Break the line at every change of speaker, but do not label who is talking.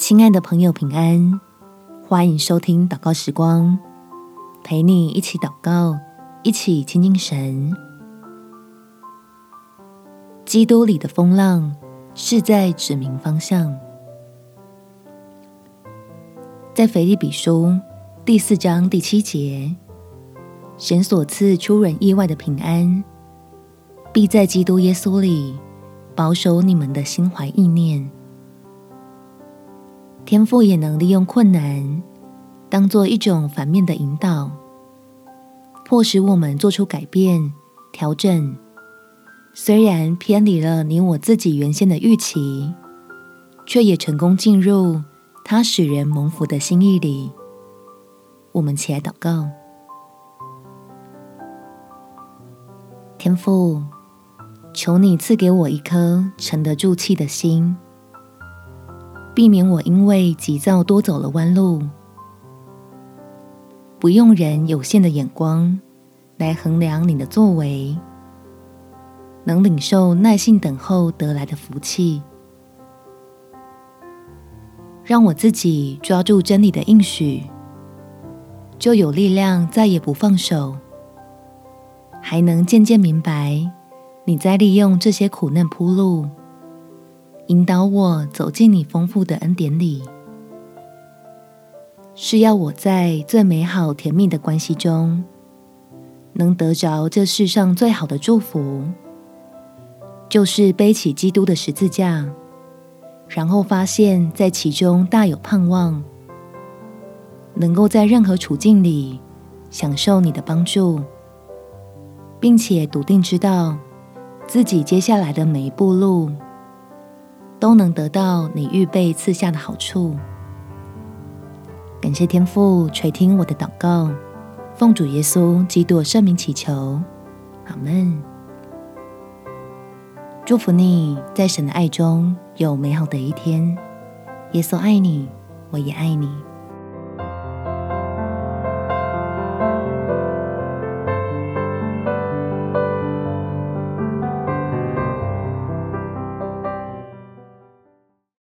亲爱的朋友，平安！欢迎收听祷告时光，陪你一起祷告，一起亲近神。基督里的风浪是在指明方向。在腓立比书第四章第七节，神所赐出人意外的平安，必在基督耶稣里保守你们的心怀意念。天父也能利用困难，当做一种反面的引导，迫使我们做出改变、调整。虽然偏离了你我自己原先的预期，却也成功进入他使人蒙福的心意里。我们起来祷告：天父，求你赐给我一颗沉得住气的心。避免我因为急躁多走了弯路，不用人有限的眼光来衡量你的作为，能领受耐心等候得来的福气，让我自己抓住真理的应许，就有力量再也不放手，还能渐渐明白你在利用这些苦难铺路。引导我走进你丰富的恩典里，是要我在最美好甜蜜的关系中，能得着这世上最好的祝福，就是背起基督的十字架，然后发现在其中大有盼望，能够在任何处境里享受你的帮助，并且笃定知道自己接下来的每一步路。都能得到你预备赐下的好处。感谢天父垂听我的祷告，奉主耶稣基督圣名祈求，阿门。祝福你在神的爱中有美好的一天。耶稣爱你，我也爱你。